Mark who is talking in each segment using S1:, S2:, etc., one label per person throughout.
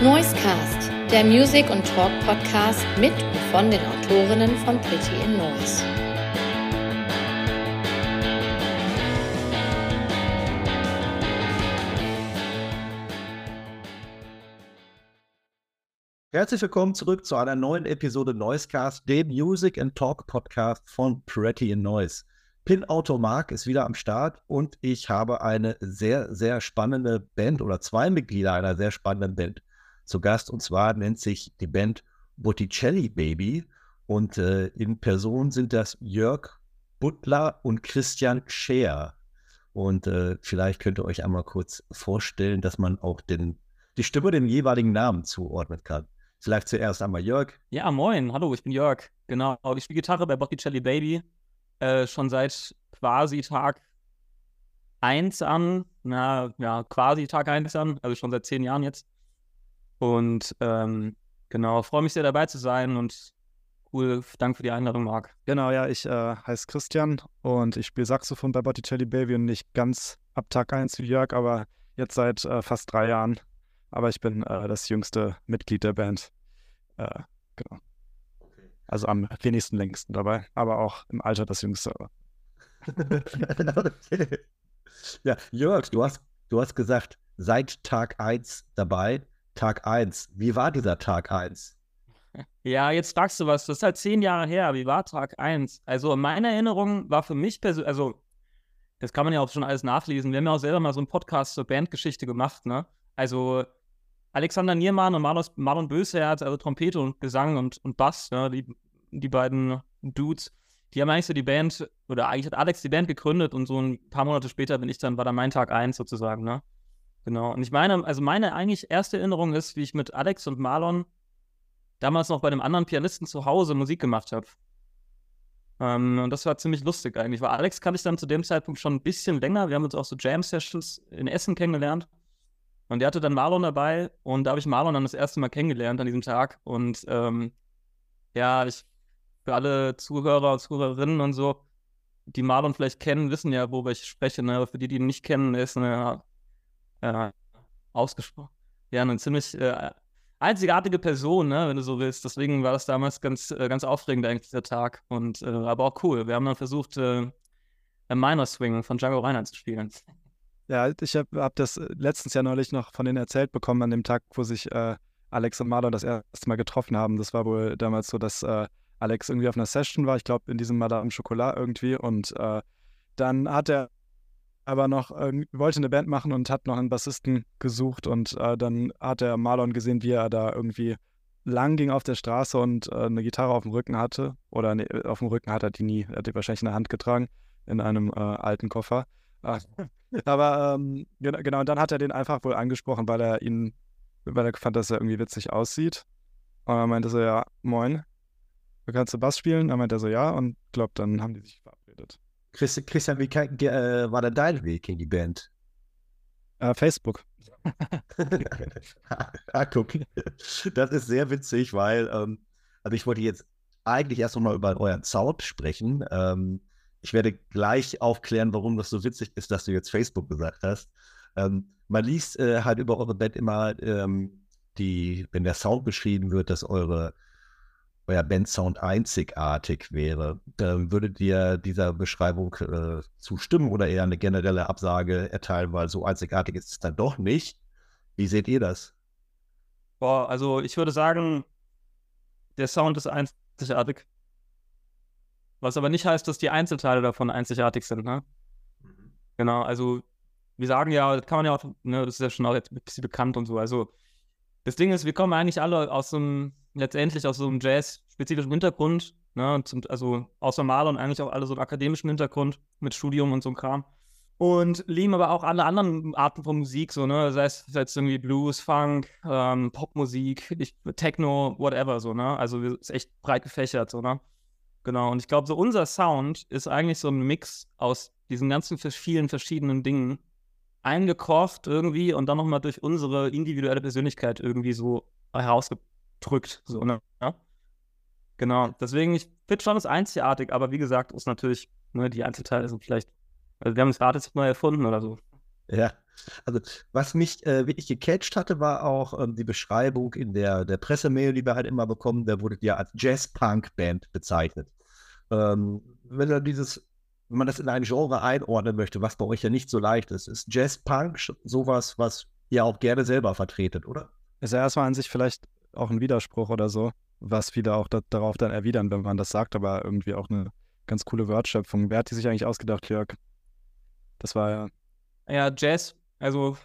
S1: Noisecast, der Music- und Talk-Podcast mit und von den Autorinnen von Pretty in Noise.
S2: Herzlich willkommen zurück zu einer neuen Episode Noisecast, dem Music and Talk Podcast von Pretty in Noise. Pin Auto Mark ist wieder am Start und ich habe eine sehr, sehr spannende Band oder zwei Mitglieder einer sehr spannenden Band zu Gast. Und zwar nennt sich die Band Botticelli Baby. Und äh, in Person sind das Jörg Butler und Christian Scheer. Und äh, vielleicht könnt ihr euch einmal kurz vorstellen, dass man auch den, die Stimme den jeweiligen Namen zuordnen kann. Vielleicht zuerst einmal Jörg.
S3: Ja, moin, hallo, ich bin Jörg. Genau, ich spiele Gitarre bei Botticelli Baby. Äh, schon seit quasi Tag 1 an. Na, ja, quasi Tag 1 an, also schon seit zehn Jahren jetzt. Und ähm, genau, freue mich sehr dabei zu sein und cool, danke für die Einladung, Marc.
S4: Genau, ja, ich äh, heiße Christian und ich spiele Saxophon bei Botticelli Baby und nicht ganz ab Tag 1 wie Jörg, aber jetzt seit äh, fast drei Jahren. Aber ich bin äh, das jüngste Mitglied der Band. Äh, genau. Also am wenigsten längsten dabei, aber auch im Alter das Jüngste.
S2: Ja, Jörg, du hast, du hast gesagt, seit Tag 1 dabei. Tag 1. Wie war dieser Tag 1?
S3: Ja, jetzt fragst du was. Das ist halt zehn Jahre her. Wie war Tag 1? Also, meine Erinnerung war für mich persönlich, also, das kann man ja auch schon alles nachlesen. Wir haben ja auch selber mal so einen Podcast zur Bandgeschichte gemacht, ne? Also, Alexander Niermann und Marlon, Marlon Bösherz, also Trompete und Gesang und, und Bass, ne? die, die beiden Dudes, die haben eigentlich so die Band, oder eigentlich hat Alex die Band gegründet und so ein paar Monate später bin ich dann, war dann mein Tag 1 sozusagen, ne? Genau. Und ich meine, also meine eigentlich erste Erinnerung ist, wie ich mit Alex und Marlon damals noch bei einem anderen Pianisten zu Hause Musik gemacht habe. Ähm, und das war ziemlich lustig eigentlich, weil Alex kannte ich dann zu dem Zeitpunkt schon ein bisschen länger. Wir haben uns auch so Jam-Sessions in Essen kennengelernt. Und der hatte dann Marlon dabei und da habe ich Marlon dann das erste Mal kennengelernt an diesem Tag. Und ähm, ja, ich, für alle Zuhörer und Zuhörerinnen und so, die Marlon vielleicht kennen, wissen ja, worüber ich spreche. Ne? Aber für die, die ihn nicht kennen, ist eine äh, ausgesprochen, ja, eine ziemlich äh, einzigartige Person, ne, wenn du so willst. Deswegen war das damals ganz, äh, ganz aufregend eigentlich, der Tag. Und, äh, aber auch cool. Wir haben dann versucht, äh, Minor Swing von Django Reinhardt zu spielen.
S4: Ja, ich habe hab das letztens ja neulich noch von denen erzählt bekommen, an dem Tag, wo sich äh, Alex und Marlon das erste Mal getroffen haben. Das war wohl damals so, dass äh, Alex irgendwie auf einer Session war, ich glaube in diesem Madame Chocolat irgendwie. Und äh, dann hat er aber noch, wollte eine Band machen und hat noch einen Bassisten gesucht. Und äh, dann hat er Marlon gesehen, wie er da irgendwie lang ging auf der Straße und äh, eine Gitarre auf dem Rücken hatte. Oder nee, auf dem Rücken hat er die nie, er hat die wahrscheinlich in der Hand getragen, in einem äh, alten Koffer. Aber ähm, genau, und dann hat er den einfach wohl angesprochen, weil er ihn, weil er fand, dass er irgendwie witzig aussieht. Und er meinte so, ja, moin, kannst du Bass spielen? Dann meinte er so, ja, und glaub, dann haben die sich.
S2: Christian, wie äh, war denn dein Weg in die Band?
S4: Äh, Facebook.
S2: ah, guck. Das ist sehr witzig, weil, ähm, also ich wollte jetzt eigentlich erst nochmal über euren Sound sprechen. Ähm, ich werde gleich aufklären, warum das so witzig ist, dass du jetzt Facebook gesagt hast. Ähm, man liest äh, halt über eure Band immer, ähm, die, wenn der Sound beschrieben wird, dass eure euer Bandsound einzigartig wäre. Ähm, würdet ihr dieser Beschreibung äh, zustimmen oder eher eine generelle Absage erteilen, weil so einzigartig ist es dann doch nicht? Wie seht ihr das?
S3: Boah, also ich würde sagen, der Sound ist einzigartig. Was aber nicht heißt, dass die Einzelteile davon einzigartig sind, ne? Mhm. Genau, also wir sagen ja, das kann man ja auch, ne, das ist ja schon auch jetzt ein bisschen bekannt und so. Also das Ding ist, wir kommen eigentlich alle aus so einem, letztendlich aus so einem Jazz-spezifischen Hintergrund, ne? Zum, also außer Maler und eigentlich auch alle so einen akademischen Hintergrund mit Studium und so einem Kram. Und lieben aber auch alle anderen Arten von Musik, so, ne? Sei es, es irgendwie Blues, Funk, ähm, Popmusik, ich, Techno, whatever, so, ne? Also ist echt breit gefächert, so, ne? Genau, und ich glaube, so unser Sound ist eigentlich so ein Mix aus diesen ganzen vielen verschiedenen Dingen eingekocht irgendwie und dann nochmal durch unsere individuelle Persönlichkeit irgendwie so herausgedrückt. So, ne? Ja? Genau, deswegen, ich finde schon das einzigartig, aber wie gesagt, ist natürlich, ne, die Einzelteile sind vielleicht, also wir haben das Rad jetzt neu erfunden oder so.
S2: Ja, Also, was mich äh, wirklich gecatcht hatte, war auch ähm, die Beschreibung in der, der Pressemail, die wir halt immer bekommen. Da wurde ja als Jazz-Punk-Band bezeichnet. Ähm, wenn er dieses, wenn man das in ein Genre einordnen möchte, was bei euch ja nicht so leicht ist, ist Jazz-Punk sowas, was ihr auch gerne selber vertretet, oder?
S4: Ist ja erstmal an sich vielleicht auch ein Widerspruch oder so, was viele auch da, darauf dann erwidern, wenn man das sagt, aber irgendwie auch eine ganz coole Wortschöpfung. Wer hat die sich eigentlich ausgedacht, Jörg? Das war ja.
S3: Ja, Jazz, also.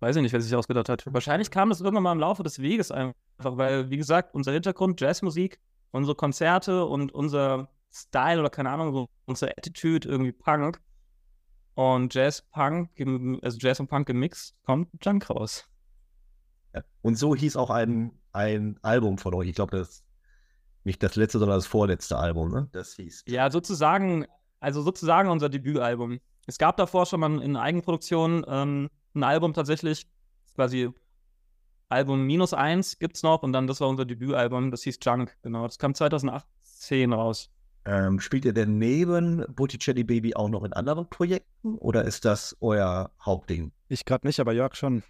S3: Weiß ich nicht, wer sich ausgedacht hat. Wahrscheinlich kam das irgendwann mal im Laufe des Weges einfach, weil, wie gesagt, unser Hintergrund, Jazzmusik, unsere Konzerte und unser Style oder keine Ahnung, so unsere Attitude irgendwie Punk. Und Jazz, Punk, also Jazz und Punk gemixt, kommt Junk raus.
S2: Ja. Und so hieß auch ein, ein Album von euch. Ich glaube, das nicht das letzte, sondern das vorletzte Album, ne? Das hieß.
S3: Ja, sozusagen, also sozusagen unser Debütalbum. Es gab davor schon mal in Eigenproduktion ähm, ein Album tatsächlich, quasi Album minus eins gibt es noch und dann das war unser Debütalbum, das hieß Junk, genau. Das kam 2018 raus.
S2: Ähm, spielt ihr denn neben Botticelli Baby auch noch in anderen Projekten oder ist das euer Hauptding?
S4: Ich gerade nicht, aber Jörg schon.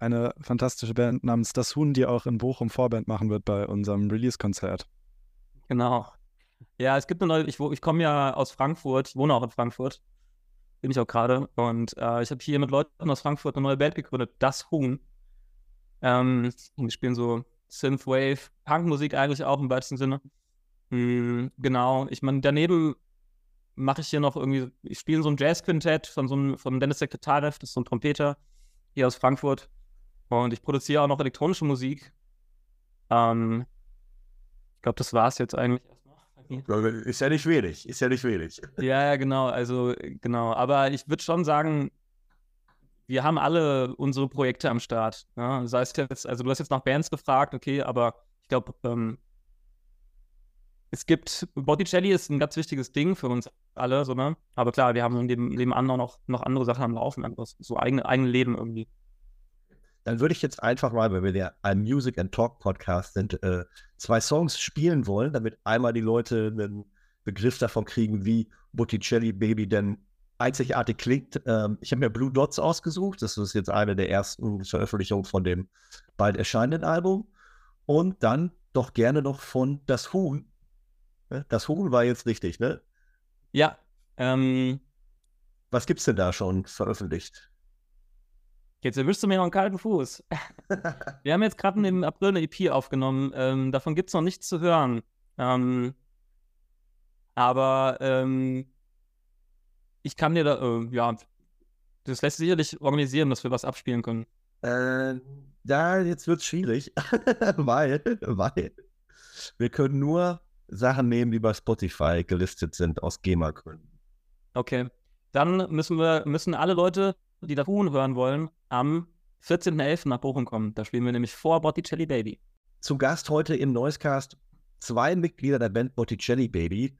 S4: Eine fantastische Band namens Das Huhn, die auch in Bochum Vorband machen wird bei unserem Release-Konzert.
S3: Genau. Ja, es gibt eine neue, ich, ich komme ja aus Frankfurt, ich wohne auch in Frankfurt, bin ich auch gerade. Und äh, ich habe hier mit Leuten aus Frankfurt eine neue Band gegründet, Das Huhn. Ähm, wir spielen so Synthwave, Punkmusik eigentlich auch im weitesten Sinne. Mhm, genau, ich meine, daneben mache ich hier noch irgendwie, ich spiele so ein Jazz-Quintett von so einem, von Dennis Sekretarev, das ist so ein Trompeter hier aus Frankfurt. Und ich produziere auch noch elektronische Musik. Ähm, ich glaube, das war es jetzt eigentlich
S2: erstmal. Ist ja nicht wenig, ist ja nicht wenig.
S3: Ja, ja, genau, also genau. Aber ich würde schon sagen, wir haben alle unsere Projekte am Start. Ne? Sei es jetzt, also du hast jetzt nach Bands gefragt, okay, aber ich glaube, ähm, es gibt, Botticelli ist ein ganz wichtiges Ding für uns alle, so, ne? Aber klar, wir haben neben, nebenan auch noch, noch andere Sachen am Laufen, einfach so eigene, eigene Leben irgendwie.
S2: Dann würde ich jetzt einfach mal, weil wir ja ein Music and Talk Podcast sind, äh, zwei Songs spielen wollen, damit einmal die Leute einen Begriff davon kriegen, wie Botticelli Baby denn einzigartig klingt. Ähm, ich habe mir Blue Dots ausgesucht. Das ist jetzt eine der ersten Veröffentlichungen von dem bald erscheinenden Album. Und dann doch gerne noch von Das Huhn? Das Huhn war jetzt richtig, ne?
S3: Ja. Ähm,
S2: Was gibt's denn da schon veröffentlicht?
S3: Jetzt erwischst du mir noch einen kalten Fuß. Wir haben jetzt gerade im April eine EP aufgenommen. Ähm, davon gibt es noch nichts zu hören. Ähm, aber ähm, ich kann dir da, äh, ja, das lässt sich sicherlich organisieren, dass wir was abspielen können.
S2: Äh, da, jetzt wird es schwierig, weil, weil wir können nur Sachen nehmen, die bei Spotify gelistet sind aus GEMA-Gründen.
S3: Okay. Dann müssen wir, müssen alle Leute, die das Huhn hören wollen, am 14.11. nach Bochum kommen. Da spielen wir nämlich vor Botticelli Baby.
S2: Zu Gast heute im Noisecast zwei Mitglieder der Band Botticelli Baby.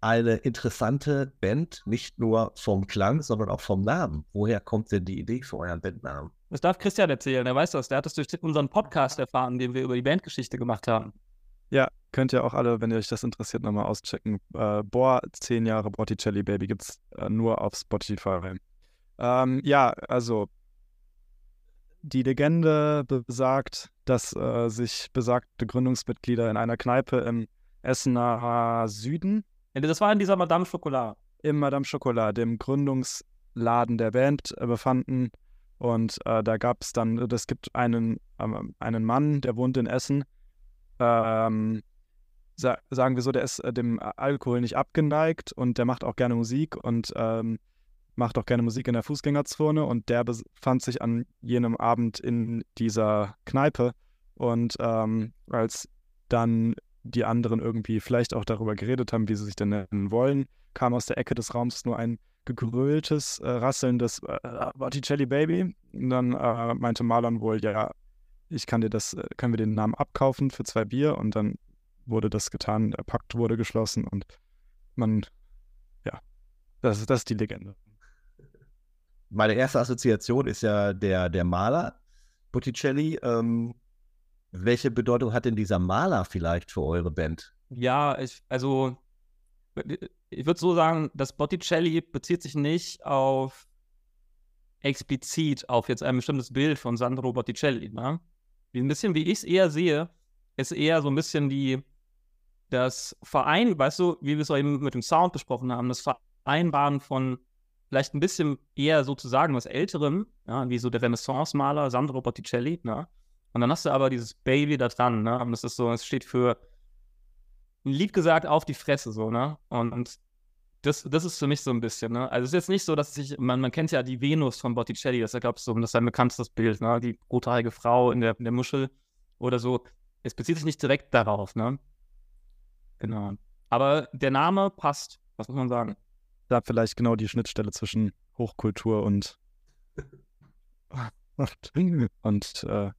S2: Eine interessante Band, nicht nur vom Klang, sondern auch vom Namen. Woher kommt denn die Idee für euren Bandnamen?
S3: Das darf Christian erzählen, der weiß das. Der hat das durch unseren Podcast erfahren, den wir über die Bandgeschichte gemacht haben.
S4: Ja, könnt ihr auch alle, wenn ihr euch das interessiert, nochmal auschecken. Äh, Boah, 10 Jahre Botticelli Baby gibt es äh, nur auf Spotify. Ähm, ja, also die Legende besagt, dass äh, sich besagte Gründungsmitglieder in einer Kneipe im Essener Süden.
S3: Ja, das war in dieser Madame Chocolat.
S4: Im Madame Chocolat, dem Gründungsladen der Band, äh, befanden. Und äh, da gab es dann, es gibt einen, ähm, einen Mann, der wohnt in Essen, ähm, sagen wir so, der ist äh, dem Alkohol nicht abgeneigt und der macht auch gerne Musik und ähm, macht auch gerne Musik in der Fußgängerzone und der befand sich an jenem Abend in dieser Kneipe und ähm, als dann die anderen irgendwie vielleicht auch darüber geredet haben, wie sie sich denn nennen wollen, kam aus der Ecke des Raums nur ein gegröltes, äh, rasselndes äh, Botticelli Baby. Und dann äh, meinte Marlon wohl, ja, ich kann dir das, äh, können wir den Namen abkaufen für zwei Bier und dann wurde das getan, der Pakt wurde geschlossen und man, ja, das ist, das ist die Legende.
S2: Meine erste Assoziation ist ja der, der Maler, Botticelli. Ähm, welche Bedeutung hat denn dieser Maler vielleicht für eure Band?
S3: Ja, ich, also ich würde so sagen, das Botticelli bezieht sich nicht auf explizit auf jetzt ein bestimmtes Bild von Sandro Botticelli. Ne? Wie ein bisschen, wie ich es eher sehe, ist eher so ein bisschen die, das Verein, weißt du, wie wir es eben mit dem Sound besprochen haben, das Vereinbaren von vielleicht ein bisschen eher sozusagen was Älterem, ja, wie so der Renaissance-Maler Sandro Botticelli, ne? Und dann hast du aber dieses Baby da dran, ne? Und das ist so, es steht für ein Lied gesagt auf die Fresse, so, ne? Und, und das, das ist für mich so ein bisschen, ne? Also es ist jetzt nicht so, dass ich, man, man kennt ja die Venus von Botticelli, das ist ja, glaube ich, so, das ist ein bekanntes Bild, ne? Die rothaarige Frau in der, in der Muschel oder so. Es bezieht sich nicht direkt darauf, ne? Genau. Aber der Name passt, was muss man sagen?
S4: Da vielleicht genau die Schnittstelle zwischen Hochkultur und und, und äh,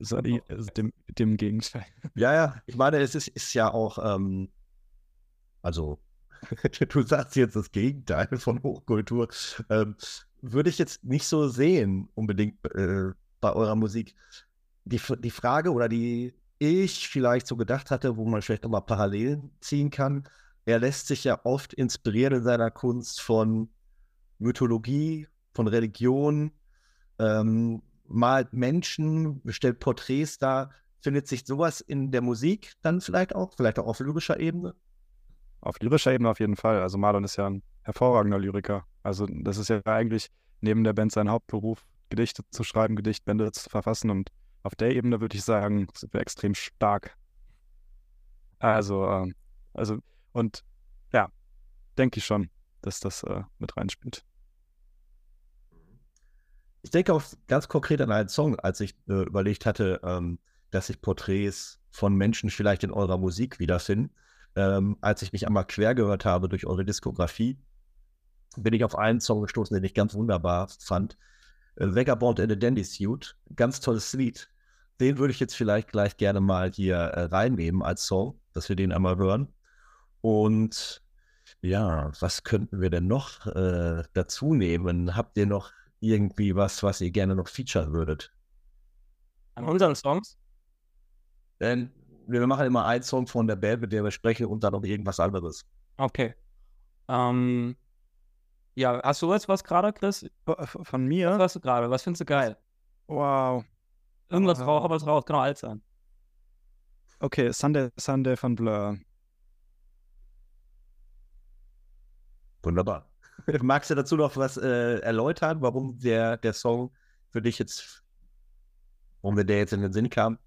S4: so, dem, dem Gegenteil.
S2: Ja, ja, ich meine, es ist, ist ja auch, ähm, also du sagst jetzt das Gegenteil von Hochkultur, ähm, würde ich jetzt nicht so sehen, unbedingt äh, bei eurer Musik. Die, die Frage oder die ich vielleicht so gedacht hatte, wo man vielleicht nochmal Parallelen ziehen kann, er lässt sich ja oft inspirieren in seiner Kunst von Mythologie, von Religion, ähm, malt Menschen, stellt Porträts dar. Findet sich sowas in der Musik dann vielleicht auch, vielleicht auch auf lyrischer Ebene?
S4: Auf lyrischer Ebene auf jeden Fall. Also Marlon ist ja ein hervorragender Lyriker. Also das ist ja eigentlich neben der Band sein Hauptberuf, Gedichte zu schreiben, Gedichtbände zu verfassen. Und auf der Ebene würde ich sagen, sind wir extrem stark. Also, äh, also, und ja, denke ich schon, dass das äh, mit reinspielt.
S2: Ich denke auch ganz konkret an einen Song, als ich äh, überlegt hatte, ähm, dass sich Porträts von Menschen vielleicht in eurer Musik wiederfinden. Ähm, als ich mich einmal quer gehört habe durch eure Diskografie, bin ich auf einen Song gestoßen, den ich ganz wunderbar fand. Äh, Vagabond in a Dandy Suit. Ganz tolles Lied. Den würde ich jetzt vielleicht gleich gerne mal hier äh, reinnehmen als Song, dass wir den einmal hören. Und ja, was könnten wir denn noch äh, dazu nehmen? Habt ihr noch irgendwie was, was ihr gerne noch featuren würdet?
S3: An unseren Songs?
S2: Denn wir machen immer einen Song von der Band, mit der wir sprechen und dann noch irgendwas anderes.
S3: Okay. Ähm, ja, hast du jetzt was gerade, Chris?
S4: Von mir?
S3: Was hast du gerade? Was findest du geil?
S4: Wow.
S3: Irgendwas raus, hau was raus, genau, alt sein.
S4: Okay, Sunday, Sunday von Blur.
S2: Wunderbar. Magst du dazu noch was äh, erläutern, warum der, der Song für dich jetzt, warum der jetzt in den Sinn kam?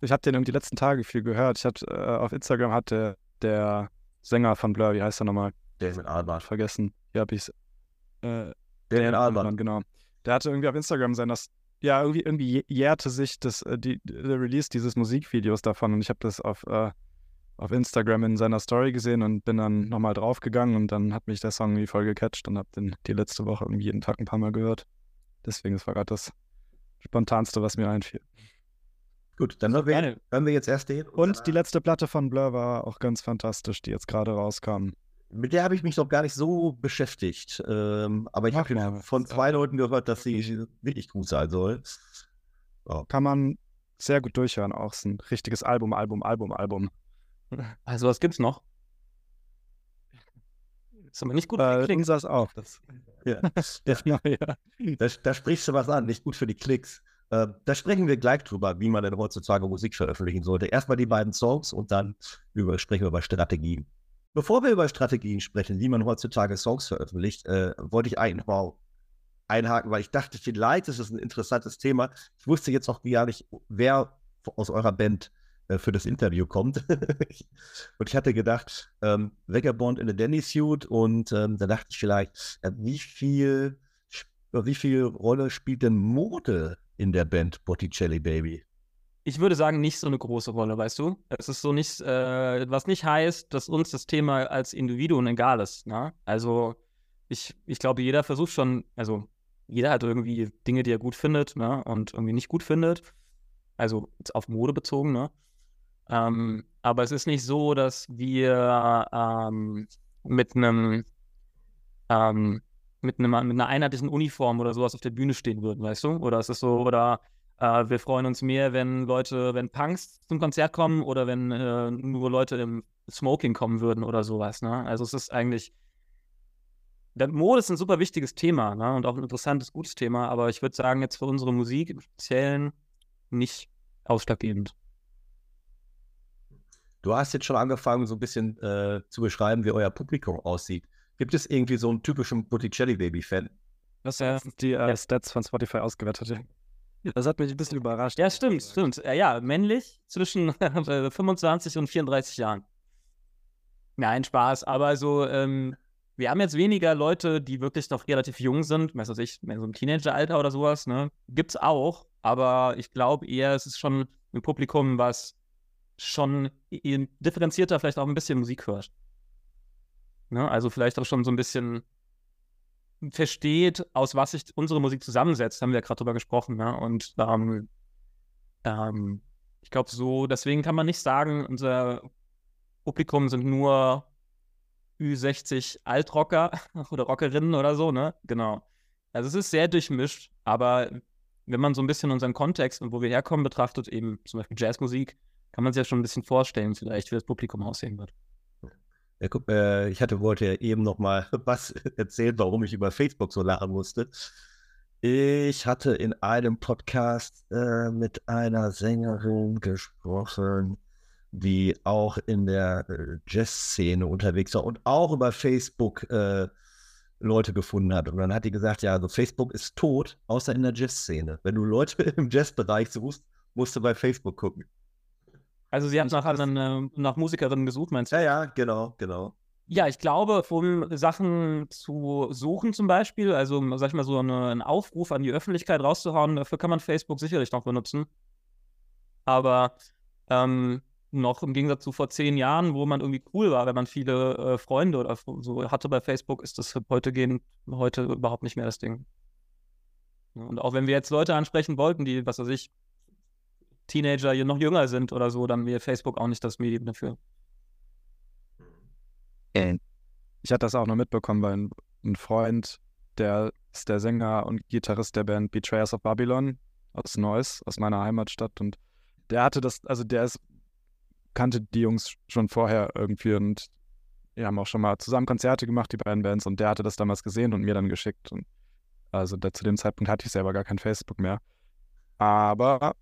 S4: Ich habe den irgendwie die letzten Tage viel gehört. Ich hatte äh, auf Instagram hatte der Sänger von Blur, wie heißt er nochmal?
S2: David Albarn.
S4: Vergessen. Hier habe ich es. Äh,
S2: David Albarn.
S4: Genau. Der hatte irgendwie auf Instagram sein, dass ja irgendwie irgendwie jährte sich das äh, die, der Release dieses Musikvideos davon und ich habe das auf äh, auf Instagram in seiner Story gesehen und bin dann nochmal draufgegangen und dann hat mich der Song irgendwie voll gecatcht und habe den die letzte Woche irgendwie jeden Tag ein paar Mal gehört. Deswegen, das war gerade das Spontanste, was mir einfiel.
S2: Gut, dann hören wir, hören wir jetzt erst den.
S4: Und die letzte Platte von Blur war auch ganz fantastisch, die jetzt gerade rauskam.
S2: Mit der habe ich mich noch gar nicht so beschäftigt. Ähm, aber ich habe von zwei Leuten gehört, dass sie wirklich gut sein soll.
S4: Oh. Kann man sehr gut durchhören. Auch ist ein richtiges Album, Album, Album, Album.
S3: Also was gibt's noch? Ist aber nicht gut
S4: für die Klicks. Das auch. Das,
S2: ja. Das, ja. Da, da, sprichst du was an, nicht gut für die Klicks. Äh, da sprechen wir gleich drüber, wie man denn heutzutage Musik veröffentlichen sollte. Erstmal die beiden Songs und dann über, sprechen wir über Strategien. Bevor wir über Strategien sprechen, wie man heutzutage Songs veröffentlicht, äh, wollte ich eigentlich mal einhaken, weil ich dachte, vielleicht ist es ein interessantes Thema. Ich wusste jetzt auch gar nicht, wer aus eurer Band äh, für das Interview kommt. und ich hatte gedacht, ähm, Vagabond in a Danny Suit und ähm, da dachte ich vielleicht, äh, wie viel, wie viel Rolle spielt denn Mode in der Band Botticelli Baby?
S3: Ich würde sagen, nicht so eine große Rolle, weißt du? Es ist so nicht, äh, was nicht heißt, dass uns das Thema als Individuum egal ist. Ne? Also ich, ich glaube, jeder versucht schon, also jeder hat irgendwie Dinge, die er gut findet ne? und irgendwie nicht gut findet. Also auf Mode bezogen, ne? Ähm, aber es ist nicht so, dass wir ähm, mit einem ähm, mit, einem, mit einer einheitlichen Uniform oder sowas auf der Bühne stehen würden, weißt du? Oder es ist so, oder Äh, wir freuen uns mehr, wenn Leute, wenn Punks zum Konzert kommen oder wenn äh, nur Leute im Smoking kommen würden oder sowas. Ne? Also es ist eigentlich, der Mode ist ein super wichtiges Thema ne? und auch ein interessantes, gutes Thema, aber ich würde sagen, jetzt für unsere Musik im Speziellen nicht ausschlaggebend.
S2: Du hast jetzt schon angefangen, so ein bisschen äh, zu beschreiben, wie euer Publikum aussieht. Gibt es irgendwie so einen typischen Botticelli Baby-Fan?
S4: Das sind die äh, Stats von Spotify ausgewertet. Das hat mich ein bisschen überrascht.
S3: Ja, stimmt, stimmt. Ja, männlich zwischen 25 und 34 Jahren. Nein, Spaß. Aber so, ähm, wir haben jetzt weniger Leute, die wirklich noch relativ jung sind, weiß ich, mehr so im Teenageralter oder sowas, ne? Gibt's auch, aber ich glaube eher, es ist schon ein Publikum, was schon differenzierter vielleicht auch ein bisschen Musik hört. Ne? Also vielleicht auch schon so ein bisschen versteht, aus was sich unsere Musik zusammensetzt, haben wir ja gerade drüber gesprochen. Ne? Und ähm, ähm, ich glaube so, deswegen kann man nicht sagen, unser Publikum sind nur Ü60 Altrocker oder Rockerinnen oder so, ne? Genau. Also es ist sehr durchmischt, aber wenn man so ein bisschen unseren Kontext und wo wir herkommen betrachtet, eben zum Beispiel Jazzmusik, kann man sich ja schon ein bisschen vorstellen, vielleicht, wie das Publikum aussehen wird.
S2: Ja, äh, ich hatte, wollte ja eben noch mal was erzählen, warum ich über Facebook so lachen musste. Ich hatte in einem Podcast äh, mit einer Sängerin gesprochen, die auch in der äh, Jazz-Szene unterwegs war und auch über Facebook äh, Leute gefunden hat. Und dann hat die gesagt, ja, also Facebook ist tot, außer in der Jazz-Szene. Wenn du Leute im Jazz-Bereich suchst, musst du bei Facebook gucken.
S3: Also sie hat nach, anderen, äh, nach Musikerinnen gesucht, meinst du?
S2: Ja, ja, genau, genau.
S3: Ja, ich glaube, um Sachen zu suchen zum Beispiel, also sag ich mal so eine, einen Aufruf an die Öffentlichkeit rauszuhauen, dafür kann man Facebook sicherlich noch benutzen. Aber ähm, noch im Gegensatz zu vor zehn Jahren, wo man irgendwie cool war, wenn man viele äh, Freunde oder so hatte bei Facebook, ist das heute gehen heute überhaupt nicht mehr das Ding. Und auch wenn wir jetzt Leute ansprechen wollten, die, was weiß ich, Teenager noch jünger sind oder so, dann wäre Facebook auch nicht das Medium dafür.
S4: Ich hatte das auch noch mitbekommen, weil ein, Freund, der ist der Sänger und Gitarrist der Band Betrayers of Babylon aus Neuss, aus meiner Heimatstadt. Und der hatte das, also der ist, kannte die Jungs schon vorher irgendwie und wir haben auch schon mal zusammen Konzerte gemacht, die beiden Bands, und der hatte das damals gesehen und mir dann geschickt. Und also der, zu dem Zeitpunkt hatte ich selber gar kein Facebook mehr. Aber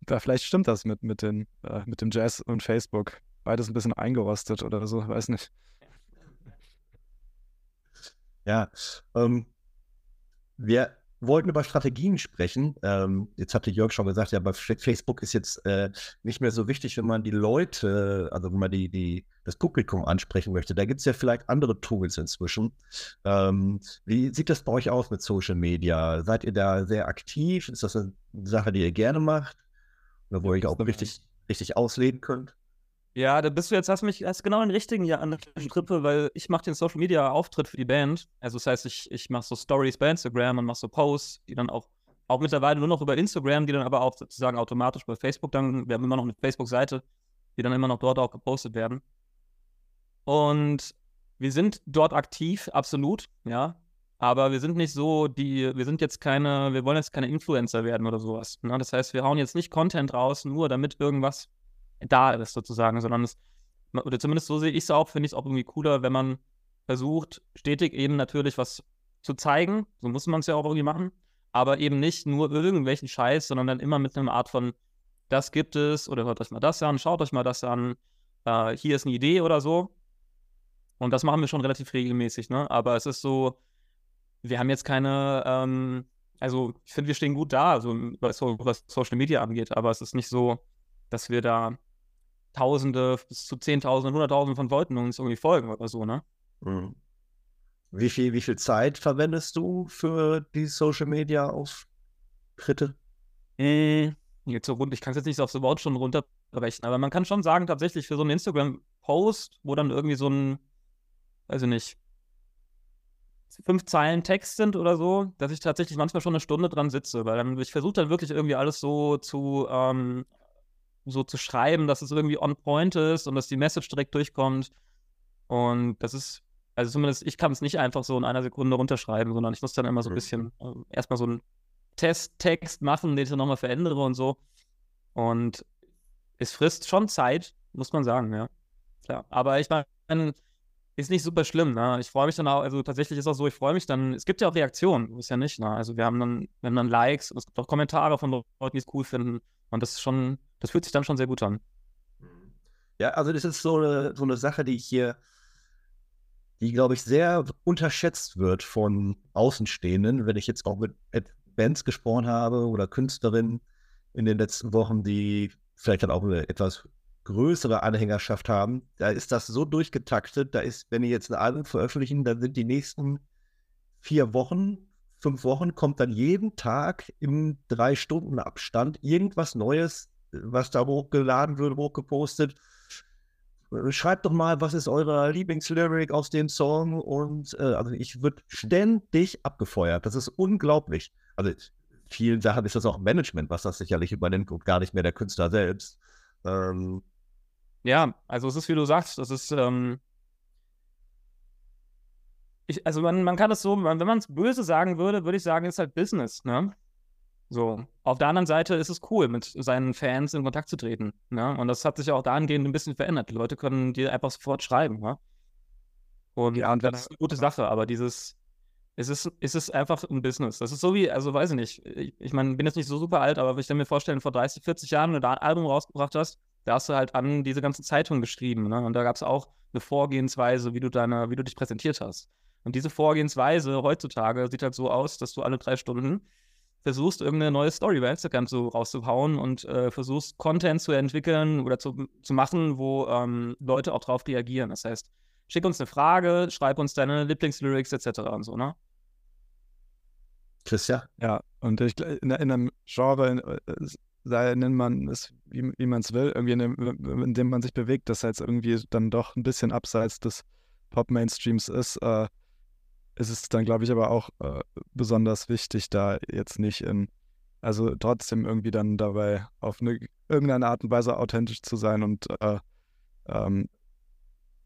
S4: da vielleicht stimmt das mit, mit, den, äh, mit dem Jazz und Facebook. Beides ein bisschen eingerostet oder so, weiß nicht.
S2: Ja, ähm, wir wollten über Strategien sprechen. Ähm, jetzt hatte Jörg schon gesagt, ja, bei Facebook ist jetzt äh, nicht mehr so wichtig, wenn man die Leute, also wenn man die, die, das Publikum ansprechen möchte. Da gibt es ja vielleicht andere Tools inzwischen. Ähm, wie sieht das bei euch aus mit Social Media? Seid ihr da sehr aktiv? Ist das eine Sache, die ihr gerne macht? Wo ihr auch richtig, richtig ausleben könnt?
S3: Ja, da bist du jetzt, hast mich hast genau den richtigen Jahr an der Strippe, weil ich mache den Social Media Auftritt für die Band. Also das heißt, ich, ich mache so Stories bei Instagram und mache so Posts, die dann auch, auch mittlerweile nur noch über Instagram, die dann aber auch sozusagen automatisch bei Facebook dann, wir haben immer noch eine Facebook-Seite, die dann immer noch dort auch gepostet werden. Und wir sind dort aktiv, absolut, ja. Aber wir sind nicht so, die, wir sind jetzt keine, wir wollen jetzt keine Influencer werden oder sowas. Ne? Das heißt, wir hauen jetzt nicht Content raus, nur damit irgendwas da ist sozusagen, sondern es, oder zumindest so sehe ich es auch, finde ich es auch irgendwie cooler, wenn man versucht, stetig eben natürlich was zu zeigen. So muss man es ja auch irgendwie machen. Aber eben nicht nur irgendwelchen Scheiß, sondern dann immer mit einer Art von, das gibt es, oder hört euch mal das an, schaut euch mal das an, äh, hier ist eine Idee oder so. Und das machen wir schon relativ regelmäßig, ne? Aber es ist so, wir haben jetzt keine, ähm, also ich finde, wir stehen gut da, also was, was Social Media angeht, aber es ist nicht so, dass wir da Tausende bis zu Zehntausende, Hunderttausende von Leuten uns irgendwie folgen oder so, ne? Mhm.
S2: Wie viel, wie viel Zeit verwendest du für die Social Media Auftritte?
S3: Äh, jetzt so rund, ich kann es jetzt nicht auf so Wort schon runterbrechen, aber man kann schon sagen, tatsächlich für so einen Instagram-Post, wo dann irgendwie so ein, weiß ich nicht, fünf Zeilen Text sind oder so, dass ich tatsächlich manchmal schon eine Stunde dran sitze, weil dann, ich versuche dann wirklich irgendwie alles so zu ähm, so zu schreiben, dass es irgendwie on point ist und dass die Message direkt durchkommt. Und das ist, also zumindest ich kann es nicht einfach so in einer Sekunde runterschreiben, sondern ich muss dann immer so ein mhm. bisschen äh, erstmal so ein Testtext machen, den ich dann nochmal verändere und so. Und es frisst schon Zeit, muss man sagen, ja. Klar. Aber ich meine, ist nicht super schlimm, ne? Ich freue mich dann auch, also tatsächlich ist auch so, ich freue mich dann, es gibt ja auch Reaktionen, ist ja nicht, ne? Also wir haben dann, wir haben dann Likes und es gibt auch Kommentare von Leuten, die es cool finden. Und das ist schon, das fühlt sich dann schon sehr gut an.
S2: Ja, also das ist so eine, so eine Sache, die ich hier, die, glaube ich, sehr unterschätzt wird von Außenstehenden, wenn ich jetzt auch mit Bands gesprochen habe oder Künstlerinnen in den letzten Wochen, die vielleicht dann auch eine etwas größere Anhängerschaft haben, da ist das so durchgetaktet, da ist, wenn die jetzt ein Album veröffentlichen, dann sind die nächsten vier Wochen, fünf Wochen, kommt dann jeden Tag im drei Stunden Abstand irgendwas Neues, was da hochgeladen wird, hochgepostet. Schreibt doch mal, was ist eure Lieblingslyric aus dem Song und äh, also ich würde ständig abgefeuert. Das ist unglaublich. Also vielen Sachen ist das auch Management, was das sicherlich übernimmt und gar nicht mehr der Künstler selbst. Ähm,
S3: ja, also es ist, wie du sagst, das ist, ähm, ich, also man, man kann es so, wenn man es böse sagen würde, würde ich sagen, es ist halt Business, ne? So. Auf der anderen Seite ist es cool, mit seinen Fans in Kontakt zu treten, ne? Und das hat sich auch dahingehend ein bisschen verändert. Die Leute können dir einfach sofort schreiben, ne? Und, ja, und das ist eine gute Sache, aber dieses, es ist, es ist einfach ein Business. Das ist so wie, also weiß ich nicht, ich, ich meine, bin jetzt nicht so super alt, aber ich kann mir vorstellen, vor 30, 40 Jahren, wenn du da ein Album rausgebracht hast, da hast du halt an diese ganzen Zeitungen geschrieben, ne? Und da gab es auch eine Vorgehensweise, wie du deine, wie du dich präsentiert hast. Und diese Vorgehensweise heutzutage sieht halt so aus, dass du alle drei Stunden versuchst, irgendeine neue Story bei Instagram so rauszuhauen und äh, versuchst, Content zu entwickeln oder zu, zu machen, wo ähm, Leute auch drauf reagieren. Das heißt, schick uns eine Frage, schreib uns deine Lieblingslyrics etc. und so, ne?
S2: Christian?
S4: Ja, und ich, in, in einem Genre, äh, sei, nennt man es, wie, wie man es will, irgendwie in dem, in dem, man sich bewegt, das jetzt irgendwie dann doch ein bisschen abseits des Pop-Mainstreams ist, äh, ist es dann, glaube ich, aber auch äh, besonders wichtig, da jetzt nicht in, also trotzdem irgendwie dann dabei auf eine, irgendeine Art und Weise authentisch zu sein und äh, ähm,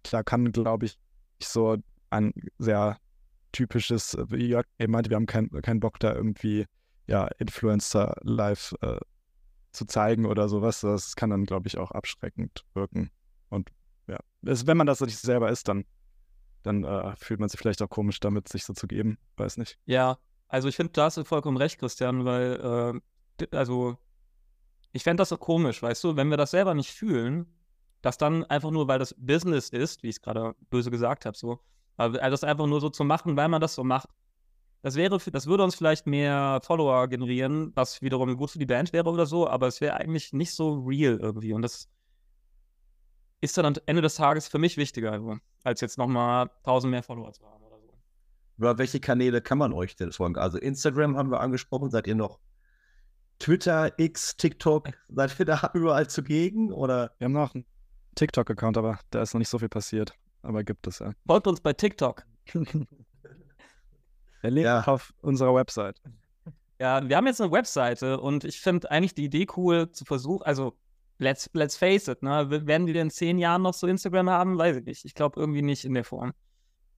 S4: da kann, glaube ich, so ein sehr typisches, wie Jörg eben meinte, wir haben keinen kein Bock da irgendwie, ja, Influencer live äh, zu zeigen oder sowas. Das kann dann, glaube ich, auch abschreckend wirken. Und ja, es, wenn man das nicht selber ist, dann, dann äh, fühlt man sich vielleicht auch komisch damit, sich so zu geben. Weiß nicht.
S3: Ja, also ich finde, da hast du vollkommen recht, Christian, weil, äh, also, ich fände das so komisch, weißt du, wenn wir das selber nicht fühlen, dass dann einfach nur, weil das Business ist, wie ich es gerade böse gesagt habe, so, aber das einfach nur so zu machen, weil man das so macht, das wäre, das würde uns vielleicht mehr Follower generieren, was wiederum gut für die Band wäre oder so, aber es wäre eigentlich nicht so real irgendwie. Und das ist dann am Ende des Tages für mich wichtiger, also, als jetzt nochmal 1000 mehr Follower zu haben oder so.
S2: Über welche Kanäle kann man euch denn folgen? Also Instagram haben wir angesprochen, seid ihr noch Twitter, X, TikTok, seid ihr da überall zugegen oder?
S4: Wir haben noch einen TikTok-Account, aber da ist noch nicht so viel passiert. Aber gibt es ja.
S3: Folgt uns bei TikTok.
S4: Der Link ja. auf unserer Website.
S3: Ja, wir haben jetzt eine Webseite und ich finde eigentlich die Idee cool zu versuchen, also let's, let's face it, ne? werden wir in zehn Jahren noch so Instagram haben? Weiß ich nicht. Ich glaube irgendwie nicht in der Form.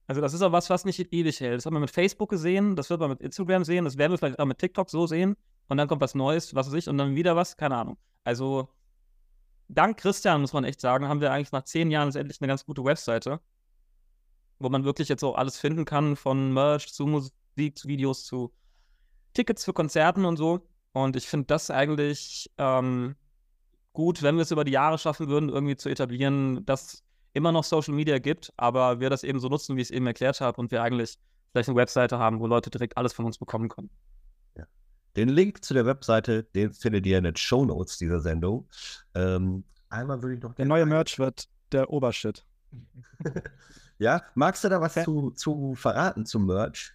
S3: Also das ist auch was, was nicht ewig hält. Das haben wir mit Facebook gesehen, das wird man mit Instagram sehen, das werden wir vielleicht auch mit TikTok so sehen und dann kommt was Neues, was weiß ich, und dann wieder was, keine Ahnung. Also dank Christian, muss man echt sagen, haben wir eigentlich nach zehn Jahren endlich eine ganz gute Webseite, wo man wirklich jetzt auch alles finden kann, von Merch zu Musik, zu Videos, zu Tickets für Konzerten und so. Und ich finde das eigentlich ähm, gut, wenn wir es über die Jahre schaffen würden, irgendwie zu etablieren, dass immer noch Social Media gibt, aber wir das eben so nutzen, wie ich es eben erklärt habe, und wir eigentlich vielleicht eine Webseite haben, wo Leute direkt alles von uns bekommen können.
S2: Den Link zu der Webseite, den findet ihr in den Show Notes dieser Sendung. Ähm, einmal würde ich noch.
S4: Der neue Merch wird der Obershit.
S2: ja, magst du da was zu, zu verraten zum Merch?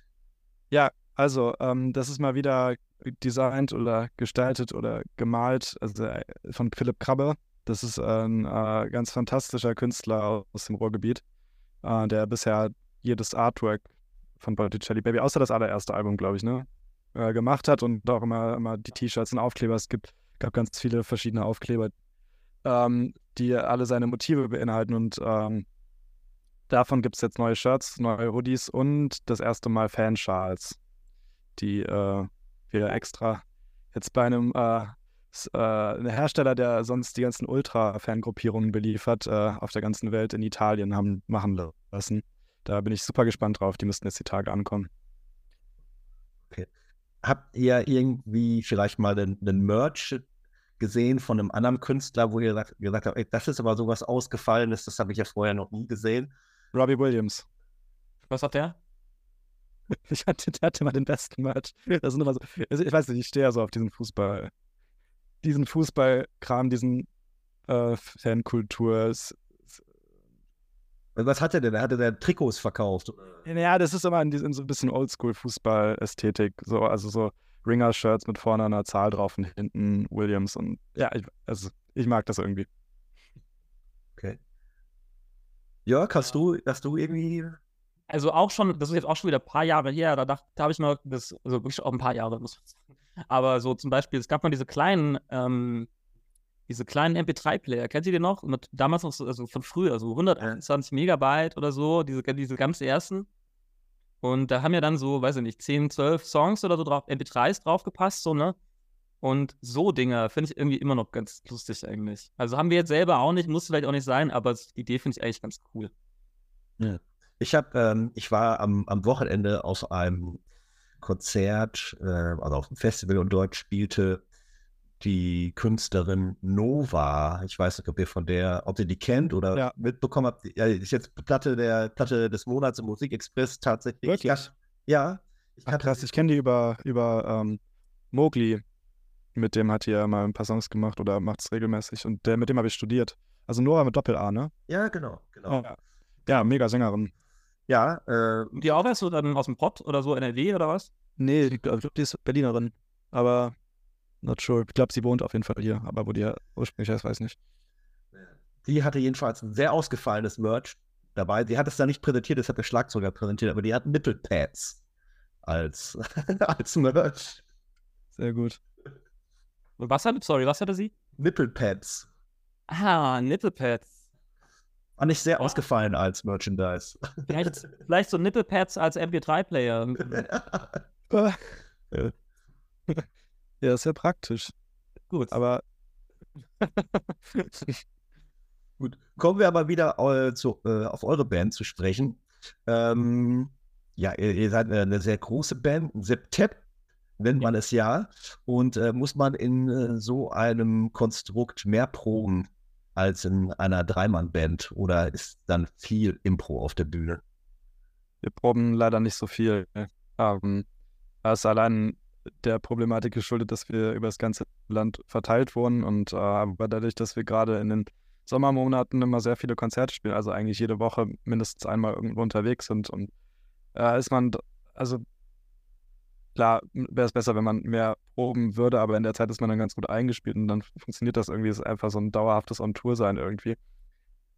S4: Ja, also ähm, das ist mal wieder designt oder gestaltet oder gemalt also, äh, von Philipp Krabbe. Das ist ein äh, ganz fantastischer Künstler aus dem Ruhrgebiet, äh, der bisher jedes Artwork von Botticelli Baby, außer das allererste Album, glaube ich, ne, äh, gemacht hat und auch immer, immer die T-Shirts und Aufkleber. Es gibt, gab ganz viele verschiedene Aufkleber, ähm, die alle seine Motive beinhalten und ähm, davon gibt es jetzt neue Shirts, neue Hoodies und das erste Mal Fanschals, die, äh, hier extra jetzt bei einem äh, äh, Hersteller, der sonst die ganzen Ultra-Fangruppierungen beliefert, äh, auf der ganzen Welt in Italien haben machen lassen. Da bin ich super gespannt drauf. Die müssten jetzt die Tage ankommen.
S2: Okay. Habt ihr irgendwie vielleicht mal den, Merch gesehen von einem anderen Künstler, wo ihr gesagt habt, ey, das ist aber sowas Ausgefallenes, das habe ich ja vorher noch nie gesehen?
S4: Robbie Williams.
S3: Was hat der?
S4: Ich hatte, der hatte mal den besten Merch. Das sind immer so, also ich weiß nicht, ich stehe ja so auf diesen Fußball, diesen Fußballkram, diesen äh, Fankultur.
S2: Was hat er denn? Hatte der Trikots verkauft?
S4: Ja, das ist immer in, in so ein bisschen Oldschool-Fußball-Ästhetik. So, also so Ringer-Shirts mit vorne einer Zahl drauf und hinten Williams und ja, ich, also ich mag das irgendwie.
S2: Okay. Jörg, hast du, hast du irgendwie.
S3: Also auch schon, das ist jetzt auch schon wieder ein paar Jahre her, da dachte, da habe ich mal, das, also wirklich auch ein paar Jahre, muss man sagen. Aber so zum Beispiel, es gab mal diese kleinen, ähm, diese kleinen MP3-Player, kennt ihr die noch? Mit, damals noch so, also von früher, so 128 ja. Megabyte oder so, diese, diese ganz ersten. Und da haben ja dann so, weiß ich nicht, 10, 12 Songs oder so drauf, MP3s draufgepasst, so, ne? Und so Dinge finde ich irgendwie immer noch ganz lustig eigentlich. Also haben wir jetzt selber auch nicht, muss vielleicht auch nicht sein, aber die Idee finde ich eigentlich ganz cool.
S2: Ja. Ich habe, ähm, ich war am, am Wochenende auf einem Konzert, äh, also auf einem Festival und dort spielte die Künstlerin Nova. Ich weiß nicht, ob ihr von der, ob ihr die kennt oder ja. mitbekommen habt. Ja, ist jetzt Platte der Platte des Monats im Musikexpress tatsächlich.
S4: Wirklich?
S2: Ja. ja
S4: ich Ach, krass, ich kenne die über, über ähm, Mowgli. Mit dem hat ja mal ein paar Songs gemacht oder macht es regelmäßig. Und der, mit dem habe ich studiert. Also Nora mit Doppel-A, ne?
S2: Ja, genau, genau.
S4: Ja, ja mega Sängerin.
S2: Ja, äh,
S3: Die auch erst so dann aus dem Pott oder so NRW oder was?
S4: Nee, ich glaube, die ist Berlinerin. Aber Not sure. Ich glaube, sie wohnt auf jeden Fall hier, aber wo die ja ursprünglich ist, weiß ich nicht.
S2: Die hatte jedenfalls ein sehr ausgefallenes Merch dabei. Sie hat es da nicht präsentiert, das hat der Schlagzeuger präsentiert, aber die hat Nippelpads als, als Merch.
S4: Sehr gut.
S3: Was hatte, sorry, was hatte sie?
S2: Nippelpads.
S3: Ah, Nippelpads.
S2: War nicht sehr ausgefallen als Merchandise.
S3: Vielleicht, vielleicht so Nippelpads als MP3-Player.
S4: ja. Ja, ist ja praktisch.
S3: Gut.
S4: Aber.
S2: Gut. Kommen wir aber wieder äh, zu, äh, auf eure Band zu sprechen. Ähm, ja, ihr, ihr, seid eine sehr große Band, Septep nennt man es ja. Und äh, muss man in äh, so einem Konstrukt mehr proben als in einer Dreimann-Band oder ist dann viel Impro auf der Bühne?
S4: Wir proben leider nicht so viel. Ähm, da ist allein der Problematik geschuldet, dass wir über das ganze Land verteilt wurden und äh, aber dadurch, dass wir gerade in den Sommermonaten immer sehr viele Konzerte spielen, also eigentlich jede Woche mindestens einmal irgendwo unterwegs sind und äh, ist man, also klar wäre es besser, wenn man mehr proben würde, aber in der Zeit ist man dann ganz gut eingespielt und dann funktioniert das irgendwie, ist einfach so ein dauerhaftes On-Tour-Sein irgendwie.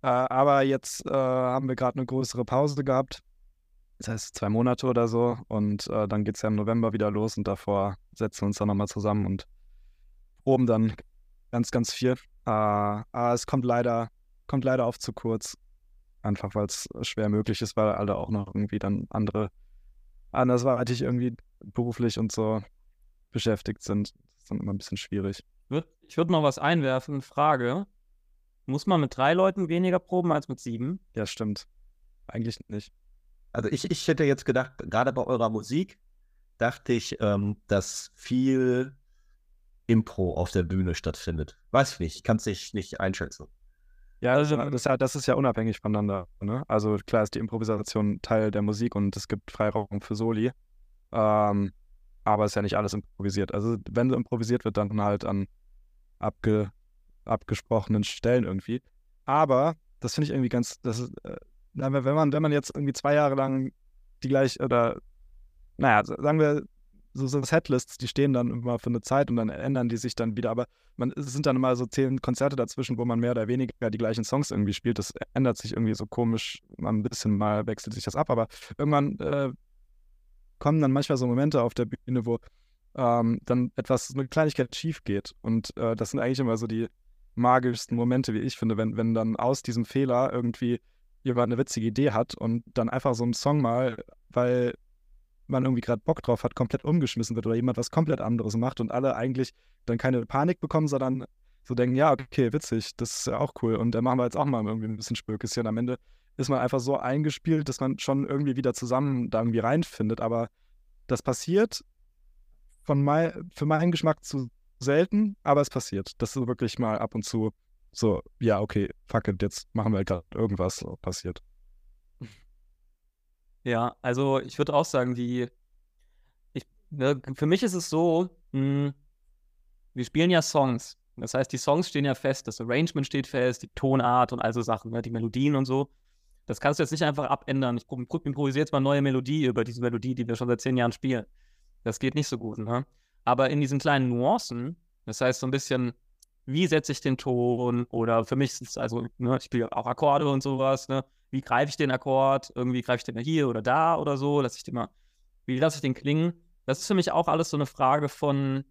S4: Äh, aber jetzt äh, haben wir gerade eine größere Pause gehabt das heißt zwei Monate oder so. Und äh, dann geht es ja im November wieder los und davor setzen wir uns dann nochmal zusammen und proben dann ganz, ganz viel. Äh, aber es kommt leider, kommt leider oft zu kurz. Einfach weil es schwer möglich ist, weil alle auch noch irgendwie dann andere andersweitig irgendwie beruflich und so beschäftigt sind. Das ist dann immer ein bisschen schwierig.
S3: Ich würde noch was einwerfen. Frage. Muss man mit drei Leuten weniger proben als mit sieben?
S4: Ja, stimmt. Eigentlich nicht.
S2: Also ich, ich hätte jetzt gedacht, gerade bei eurer Musik, dachte ich, ähm, dass viel Impro auf der Bühne stattfindet. Weiß ich nicht, kann es nicht, nicht einschätzen.
S4: Ja, also das, ja, das ist ja unabhängig voneinander. Ne? Also klar ist die Improvisation Teil der Musik und es gibt Freiraum für Soli. Ähm, aber es ist ja nicht alles improvisiert. Also wenn improvisiert wird, dann halt an abge, abgesprochenen Stellen irgendwie. Aber das finde ich irgendwie ganz, das ist, äh, wenn man, wenn man jetzt irgendwie zwei Jahre lang die gleich, oder naja, sagen wir, so, so Setlists, die stehen dann immer für eine Zeit und dann ändern die sich dann wieder. Aber man, es sind dann immer so zehn Konzerte dazwischen, wo man mehr oder weniger die gleichen Songs irgendwie spielt. Das ändert sich irgendwie so komisch. Mal ein bisschen mal wechselt sich das ab, aber irgendwann äh, kommen dann manchmal so Momente auf der Bühne, wo ähm, dann etwas, eine Kleinigkeit schief geht. Und äh, das sind eigentlich immer so die magischsten Momente, wie ich finde, wenn, wenn dann aus diesem Fehler irgendwie jemand eine witzige Idee hat und dann einfach so einen Song mal, weil man irgendwie gerade Bock drauf hat, komplett umgeschmissen wird oder jemand was komplett anderes macht und alle eigentlich dann keine Panik bekommen, sondern so denken, ja, okay, witzig, das ist ja auch cool und dann machen wir jetzt auch mal irgendwie ein bisschen Spökischen. Am Ende ist man einfach so eingespielt, dass man schon irgendwie wieder zusammen da irgendwie reinfindet, aber das passiert von mein, für meinen Geschmack zu selten, aber es passiert. Das ist wirklich mal ab und zu so, ja, okay, fuck it, jetzt machen wir gerade irgendwas passiert.
S3: Ja, also ich würde auch sagen, die, ich, ne, für mich ist es so, mh, hm, wir spielen ja Songs. Das heißt, die Songs stehen ja fest, das Arrangement steht fest, die Tonart und all so Sachen, ne, die Melodien und so. Das kannst du jetzt nicht einfach abändern. Ich improvisiere jetzt mal eine neue Melodie über diese Melodie, die wir schon seit zehn Jahren spielen. Das geht nicht so gut, ne? Aber in diesen kleinen Nuancen, das heißt so ein bisschen, wie setze ich den Ton oder für mich ist es also, ne, ich spiele auch Akkorde und sowas, ne? Wie greife ich den Akkord? Irgendwie greife ich den mal hier oder da oder so, lasse ich den mal, wie lasse ich den klingen? Das ist für mich auch alles so eine Frage von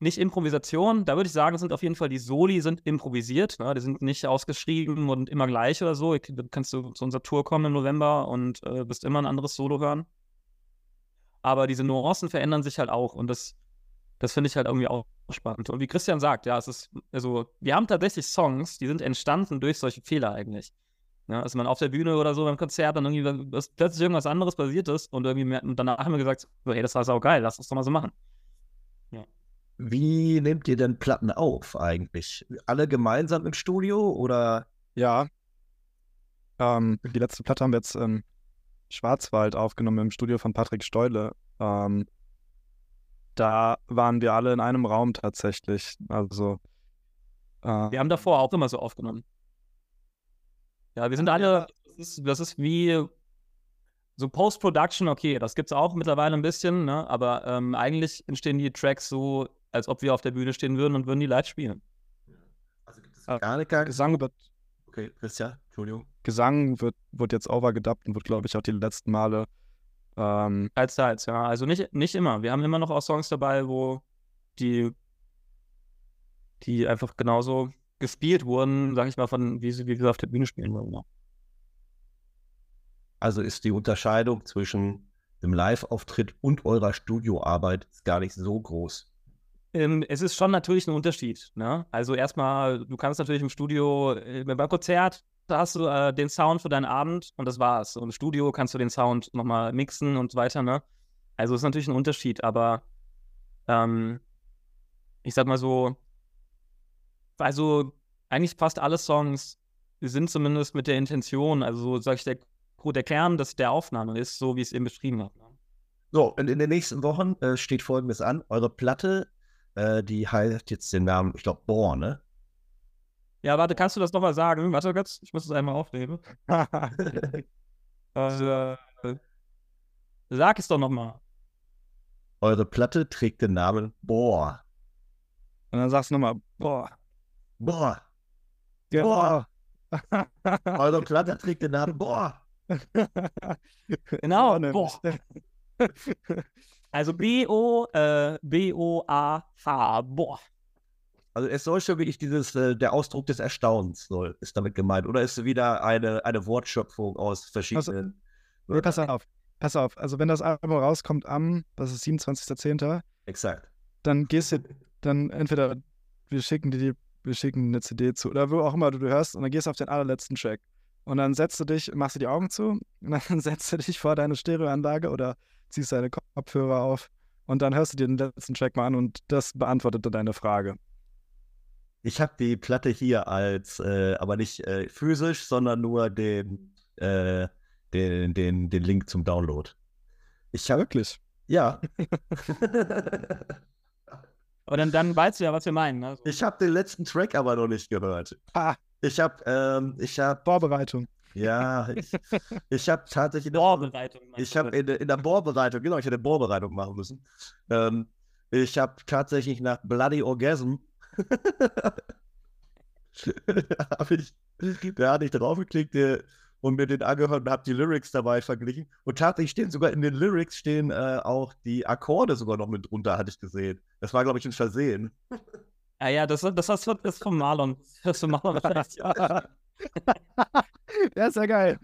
S3: nicht Improvisation, da würde ich sagen, sind auf jeden Fall die Soli sind improvisiert, ne? die sind nicht ausgeschrieben und immer gleich oder so. Ich, kannst du zu unserer Tour kommen im November und äh, wirst immer ein anderes Solo hören. Aber diese Nuancen verändern sich halt auch und das, das finde ich halt irgendwie auch spannend. Und wie Christian sagt, ja, es ist, also, wir haben tatsächlich Songs, die sind entstanden durch solche Fehler eigentlich. Ja, also man auf der Bühne oder so beim Konzert dann irgendwie dass plötzlich irgendwas anderes passiert ist und irgendwie mehr, und danach haben wir gesagt, hey, das war sau geil, lass uns doch mal so machen.
S2: Ja. Wie nehmt ihr denn Platten auf eigentlich? Alle gemeinsam im Studio oder?
S4: Ja. Ähm, die letzte Platte haben wir jetzt in Schwarzwald aufgenommen im Studio von Patrick Steule. Ähm, da waren wir alle in einem Raum tatsächlich. Also.
S3: Äh, wir haben davor auch immer so aufgenommen. Ja, wir sind alle, das ist, das ist wie so Post-Production, okay, das gibt es auch mittlerweile ein bisschen, ne? aber ähm, eigentlich entstehen die Tracks so, als ob wir auf der Bühne stehen würden und würden die live spielen.
S4: Also gibt es gar nicht gar Gesang wird. Okay, Christian, Entschuldigung. Gesang wird, wird jetzt overgedubbt und wird, glaube ich, auch die letzten Male
S3: ähm, teils, teils, ja. Also nicht, nicht immer. Wir haben immer noch auch Songs dabei, wo die, die einfach genauso gespielt wurden, sag ich mal, von wie sie, wie wir auf der Bühne spielen wollen. Ja.
S2: Also ist die Unterscheidung zwischen dem Live-Auftritt und eurer Studioarbeit gar nicht so groß.
S3: Ähm, es ist schon natürlich ein Unterschied. Ne? Also erstmal, du kannst natürlich im Studio, äh, beim Konzert, hast du äh, den Sound für deinen Abend und das war's. Und im Studio kannst du den Sound nochmal mixen und weiter, ne? Also ist natürlich ein Unterschied, aber ähm, ich sag mal so, also eigentlich fast alle Songs sind zumindest mit der Intention, also so sag ich, der, der Kern des, der Aufnahme ist, so wie ich es eben beschrieben habe. Ne?
S2: So, und in den nächsten Wochen äh, steht folgendes an: Eure Platte, äh, die heißt jetzt den Namen, ich glaube, Born, ne?
S3: Ja, warte, kannst du das nochmal sagen? Warte kurz, ich muss es einmal aufnehmen. äh, sag es doch nochmal.
S2: Eure Platte trägt den Namen Boah.
S4: Und dann sagst du nochmal Boah.
S2: Boah. Boah. Eure Platte trägt den Namen Boah.
S3: genau, Boah. also B-O-A-H. Äh, Boah.
S2: Also es soll schon wirklich dieses, äh, der Ausdruck des Erstaunens soll, ist damit gemeint. Oder ist wieder eine, eine Wortschöpfung aus verschiedenen.
S4: Also, nee, pass auf, pass auf. Also wenn das Album rauskommt am, das ist 27.10.
S2: Exakt.
S4: Dann gehst du, dann entweder wir schicken dir die, wir schicken eine CD zu oder wo auch immer du, du hörst und dann gehst du auf den allerletzten Track. Und dann setzt du dich, machst du die Augen zu und dann setzt du dich vor deine Stereoanlage oder ziehst deine Kopfhörer auf und dann hörst du dir den letzten Track mal an und das beantwortet dann deine Frage.
S2: Ich habe die Platte hier als, äh, aber nicht äh, physisch, sondern nur den, äh, den, den, den Link zum Download.
S4: Ich habe wirklich.
S2: Ja.
S3: aber dann, dann weißt du ja, was wir meinen. Also.
S2: Ich habe den letzten Track aber noch nicht gehört. Ah. Ich habe, ähm, ich habe.
S4: Vorbereitung.
S2: Ja, ich, ich habe tatsächlich. Vorbereitung. Ich habe in, in, der Vorbereitung, genau, ich hätte Vorbereitung machen müssen. Ähm, ich habe tatsächlich nach Bloody Orgasm hab ich, da hatte ich draufgeklickt der, und mir den angehört und habe die Lyrics dabei verglichen. Und tatsächlich stehen sogar in den Lyrics stehen äh, auch die Akkorde sogar noch mit drunter, hatte ich gesehen. Das war, glaube ich, ein Versehen.
S3: Ja, ja, das, das, das, das ist von Marlon. Das ist von Marlon wahrscheinlich.
S4: Der ist ja geil.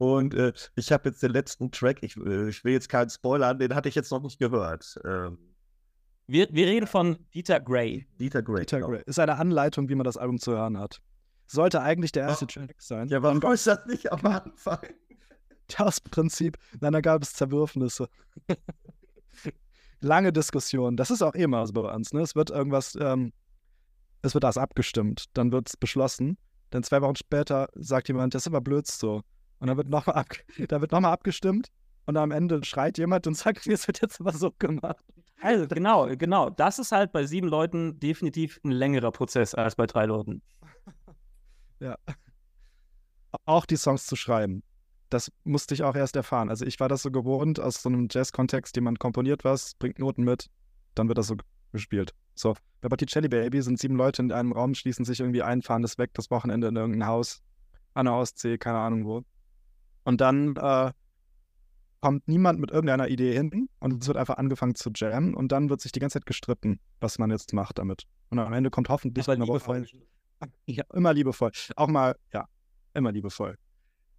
S2: Und äh, ich habe jetzt den letzten Track, ich, äh, ich will jetzt keinen Spoilern, den hatte ich jetzt noch nicht gehört. Ähm,
S3: Wir, wir reden von Dieter Gray.
S2: Dieter Gray.
S4: Peter
S2: genau.
S4: Gray. Ist eine Anleitung, wie man das Album zu hören hat. Sollte eigentlich der erste
S2: Oh.
S4: Track sein.
S2: Ja, warum ist das nicht am Anfang?
S4: Das Prinzip. Nein, da gab es Zerwürfnisse. Lange Diskussionen. Das ist auch eh mal so bei uns. Ne? Es wird irgendwas, ähm, es wird das abgestimmt. Dann wird es beschlossen. Dann zwei Wochen später sagt jemand, das ist aber blöd so. Und dann wird nochmal ab, da wird noch mal abgestimmt. Und am Ende schreit jemand und sagt, es wird jetzt aber so gemacht.
S3: Also, genau, genau. Das ist halt bei sieben Leuten definitiv ein längerer Prozess als bei drei Leuten.
S4: Auch die Songs zu schreiben. Das musste ich auch erst erfahren. Also ich war das so gewohnt aus so einem Jazz-Kontext, jemand komponiert was, bringt Noten mit, dann wird das so gespielt. So, bei Botticelli Baby sind sieben Leute in einem Raum, schließen sich irgendwie ein, fahren das weg, das Wochenende in irgendein Haus, an der Ostsee, keine Ahnung wo. Und dann äh, kommt niemand mit irgendeiner Idee hin und es wird einfach angefangen zu jammen und dann wird sich die ganze Zeit gestritten, was man jetzt macht damit. Und am Ende kommt hoffentlich
S3: Aber
S4: eine
S3: liebevoll.
S4: ja, immer liebevoll. Auch mal, ja, immer liebevoll.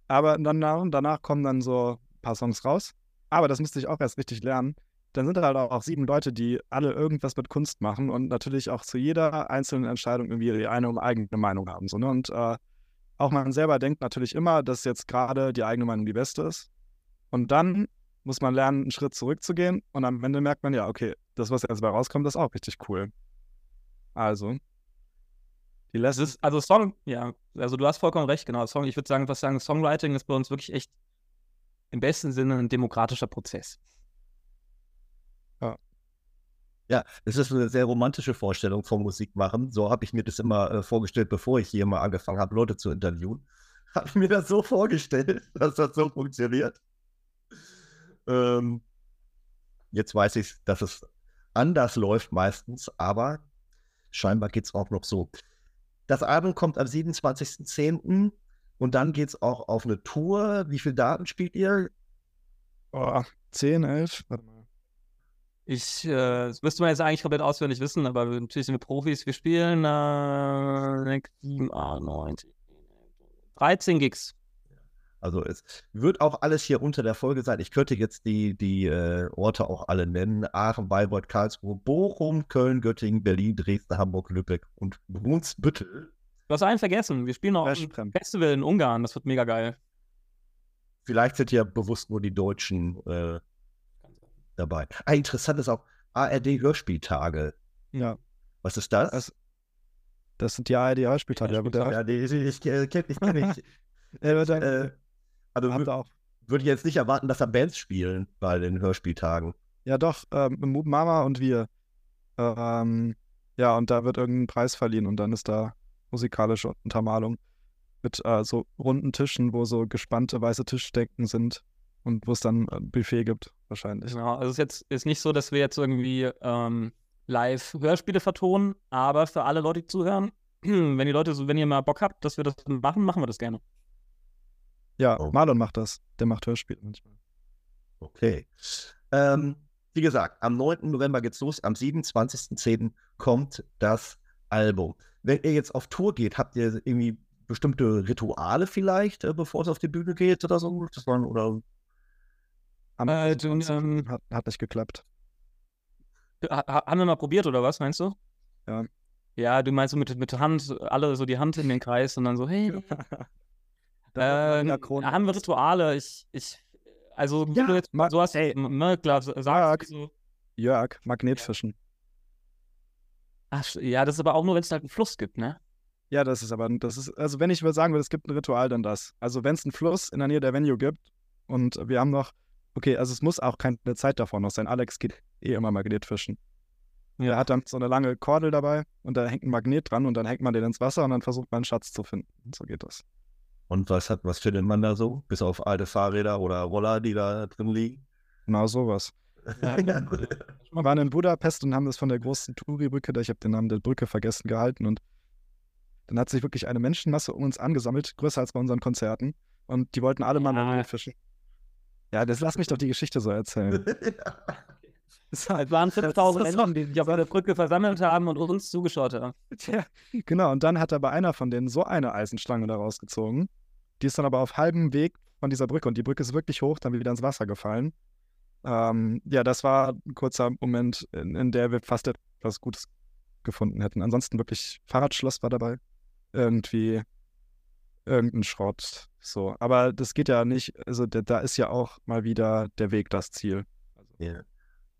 S4: Aber dann, nach- danach kommen dann so ein paar Songs raus. Aber das musste ich auch erst richtig lernen. Dann sind da halt auch sieben Leute, die alle irgendwas mit Kunst machen und natürlich auch zu jeder einzelnen Entscheidung irgendwie ihre eine eigene Meinung haben. So, ne? Und äh, auch man selber denkt natürlich immer, dass jetzt gerade die eigene Meinung die beste ist. Und dann muss man lernen, einen Schritt zurückzugehen und am Ende merkt man ja, okay, das, was jetzt dabei rauskommt, ist auch richtig cool. Also, die Lessons
S3: ist, also Song, ja, also du hast vollkommen recht, genau. Song, ich würde sagen, was sagen, Songwriting ist bei uns wirklich echt im besten Sinne ein demokratischer Prozess.
S2: Ja, es ist eine sehr romantische Vorstellung vom Musikmachen. So habe ich mir das immer äh, vorgestellt, bevor ich hier mal angefangen habe, Leute zu interviewen. Habe ich mir das so vorgestellt, dass das so funktioniert. Ähm, jetzt weiß ich, dass es anders läuft meistens, aber scheinbar geht es auch noch so. Das Album kommt am 27.10. und dann geht es auch auf eine Tour. Wie viele Daten spielt ihr?
S4: Oh, 10, 11, warte mal.
S3: Ich, äh, das müsste man jetzt eigentlich komplett auswendig wissen, aber wir- natürlich sind wir Profis. Wir spielen äh, 6, 7, 8, 9, 10, 13 Gigs.
S2: Also es wird auch alles hier unter der Folge sein. Ich könnte jetzt die, die äh, Orte auch alle nennen. Aachen, Bayreuth, Karlsruhe, Bochum, Köln, Göttingen, Berlin, Dresden, Hamburg, Lübeck und Brunsbüttel.
S3: Du hast einen vergessen. Wir spielen noch einem Festival in Ungarn. Das wird mega geil.
S2: Vielleicht sind ja bewusst nur die Deutschen äh, dabei. Ah, interessant ist auch ARD-Hörspieltage.
S4: Ja,
S2: Was ist das?
S4: Das- das sind die ARD-Hörspieltage. Der,
S2: ja, die, die, ich kenne ich, kenn ich.
S4: wird dann,
S2: äh, also
S4: habt auch.
S2: würde ich jetzt nicht erwarten, dass da Bands spielen bei den Hörspieltagen.
S4: Ja, doch, ähm, Mama und wir. Ähm, ja, und da wird irgendein Preis verliehen und dann ist da musikalische Untermalung mit äh, so runden Tischen, wo so gespannte weiße Tischdecken sind und wo es dann ein Buffet gibt, wahrscheinlich.
S3: Genau. Also es ist jetzt ist nicht so, dass wir jetzt irgendwie ähm, live Hörspiele vertonen, aber für alle Leute, die zuhören, wenn die Leute so, wenn ihr mal Bock habt, dass wir das machen, machen wir das gerne.
S4: Ja,
S2: Oh.
S4: Marlon macht das. Der macht Hörspiele manchmal.
S2: Okay. Ähm, wie gesagt, am 9. November geht's los, am 27.10. kommt das Album. Wenn ihr jetzt auf Tour geht, habt ihr irgendwie bestimmte Rituale vielleicht, äh, bevor es auf die Bühne geht oder so? Das waren, oder
S3: Äh, du,
S4: 27.
S3: ähm,
S4: hat, hat nicht geklappt.
S3: Ha ha- haben wir mal probiert oder was, meinst du?
S4: Ja.
S3: Ja, du meinst so mit, mit Hand, alle so die Hand in den Kreis und dann so, hey.
S4: Da
S3: Äh, haben wir Rituale? Ich, ich, also,
S4: Ja,
S3: du jetzt
S4: ma-
S3: so hast,
S4: ey.
S3: ne, klar, sagst du so,
S4: Jörg, Magnetfischen.
S3: ach, ja, das ist aber auch nur, wenn es halt einen Fluss gibt, ne?
S4: Ja, das ist aber, das ist, also wenn ich würde sagen würde, es gibt ein Ritual, dann das. Also wenn es einen Fluss in der Nähe der Venue gibt und wir haben noch, okay, also es muss auch keine Zeit davor noch sein. Alex geht eh immer Magnetfischen. Er hat dann so eine lange Kordel dabei und da hängt ein Magnet dran und dann hängt man den ins Wasser und dann versucht man einen Schatz zu finden. So geht das.
S2: und was hat, was findet man da so? Bis auf alte Fahrräder oder Roller, die da drin liegen?
S4: Genau sowas.
S3: Ja.
S4: Wir waren in Budapest und haben das von der großen Touri-Brücke, da ich habe den Namen der Brücke vergessen, gehalten und dann hat sich wirklich eine Menschenmasse um uns angesammelt, größer als bei unseren Konzerten und die wollten alle mal
S3: Ja.
S4: Magnetfischen. Ja, das lass mich doch die Geschichte so erzählen.
S3: Es waren 5000
S4: Das ist
S3: Menschen, die sich auf der Brücke versammelt haben und uns zugeschaut haben.
S4: Tja, genau. Und dann hat aber einer von denen so eine Eisenstange da rausgezogen, Die ist dann aber auf halbem Weg von dieser Brücke und die Brücke ist wirklich hoch, dann wieder ins Wasser gefallen. Ähm, ja, das war ein kurzer Moment, in, in der wir fast etwas Gutes gefunden hätten. Ansonsten wirklich Fahrradschloss war dabei. Irgendwie irgendein Schrott. So. Aber das geht ja nicht, also da, ist ja auch mal wieder der Weg das Ziel. Also,
S2: Ja.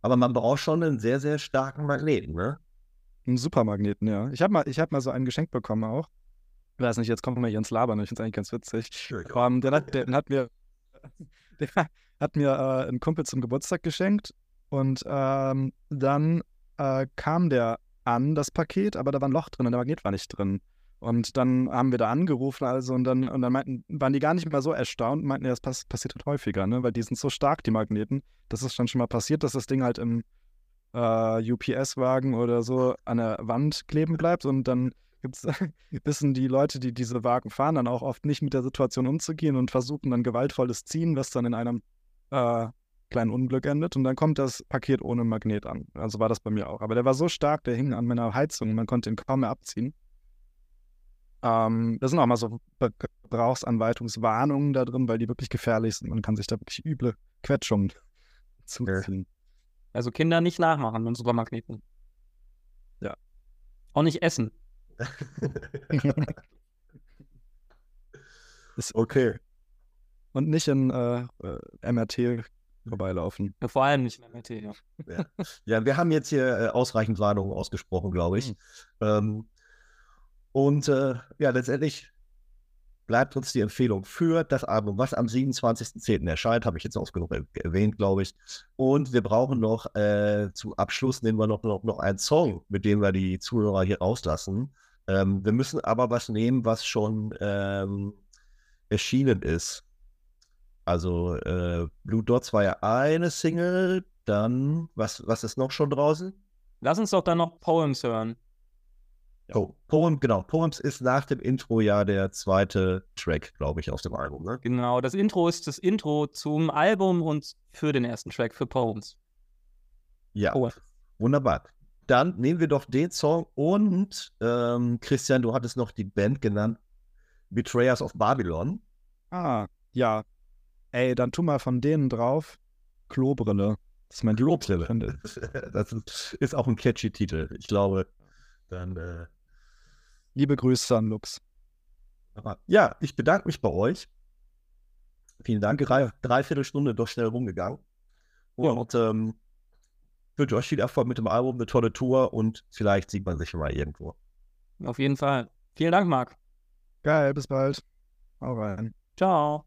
S2: Aber man braucht schon einen sehr, sehr starken Magneten, ne?
S4: Ein Supermagneten, ja. Ich habe mal, ich hab mal so einen geschenkt bekommen auch. Ich weiß nicht, jetzt kommen wir hier ins Labern, ich finde es eigentlich ganz witzig. Ähm, den, hat, den hat mir, der hat mir äh, ein Kumpel zum Geburtstag geschenkt und ähm, dann äh, kam der an, das Paket, aber da war ein Loch drin und der Magnet war nicht drin. Und dann haben wir da angerufen, also und dann, und dann meinten, waren die gar nicht mehr so erstaunt meinten, ja, das pass passiert halt häufiger, ne? Weil die sind so stark, die Magneten. Das ist dann schon mal passiert, dass das Ding halt im äh, UPS-Wagen oder so an der Wand kleben bleibt und dann gibt's, wissen die Leute, die diese Wagen fahren, dann auch oft nicht mit der Situation umzugehen und versuchen dann gewaltvolles Ziehen, was dann in einem äh, kleinen Unglück endet. Und dann kommt das Paket ohne Magnet an. Also war das bei mir auch. Aber der war so stark, der hing an meiner Heizung, man konnte ihn kaum mehr abziehen. Ähm, da sind auch mal so Gebrauchsanweitungswarnungen da drin, weil die wirklich gefährlich sind. Man kann sich da wirklich üble Quetschungen zuziehen.
S3: Also Kinder nicht nachmachen mit Supermagneten.
S4: Ja.
S3: Auch nicht essen.
S2: okay.
S4: Und nicht in äh, äh, MRT vorbeilaufen.
S3: Ja, vor allem nicht in MRT, ja.
S2: Ja. ja, wir haben jetzt hier äh, ausreichend Warnungen ausgesprochen, glaube ich.
S4: Mhm.
S2: Ähm, und äh, ja, letztendlich bleibt uns die Empfehlung für das Album, was am 27.10. erscheint, habe ich jetzt oft genug er erwähnt, glaube ich. Und wir brauchen noch äh, zu Abschluss nehmen wir noch, noch, noch einen Song, mit dem wir die Zuhörer hier rauslassen. Ähm, wir müssen aber was nehmen, was schon ähm, erschienen ist. Also äh, Blue Dots war ja eine Single, dann, was, was ist noch schon draußen?
S3: Lass uns doch dann noch Poems hören.
S2: Oh, Poem, genau. Poems ist nach dem Intro ja der zweite Track, glaube ich, aus dem Album, ne?
S3: Genau, das Intro ist das Intro zum Album und für den ersten Track für Poems.
S2: Ja,
S3: Oh.
S2: wunderbar. Dann nehmen wir doch den Song und ähm, Christian, du hattest noch die Band genannt, Betrayers of Babylon.
S4: Ah, ja. Ey, dann tu mal von denen drauf Klobrille. Das ist mein
S2: Klobrille. Das ist, ist auch ein catchy Titel. Ich glaube, dann äh,
S4: Liebe Grüße an Lux.
S2: Ja, ich bedanke mich bei euch. Vielen Dank. Drei, dreiviertel Stunde doch schnell rumgegangen. Und ähm, wünsche euch viel Erfolg mit dem Album, eine tolle Tour und vielleicht sieht man sich mal irgendwo.
S3: Auf jeden Fall. Vielen Dank, Marc.
S4: Geil, bis bald. Hau rein.
S3: Ciao.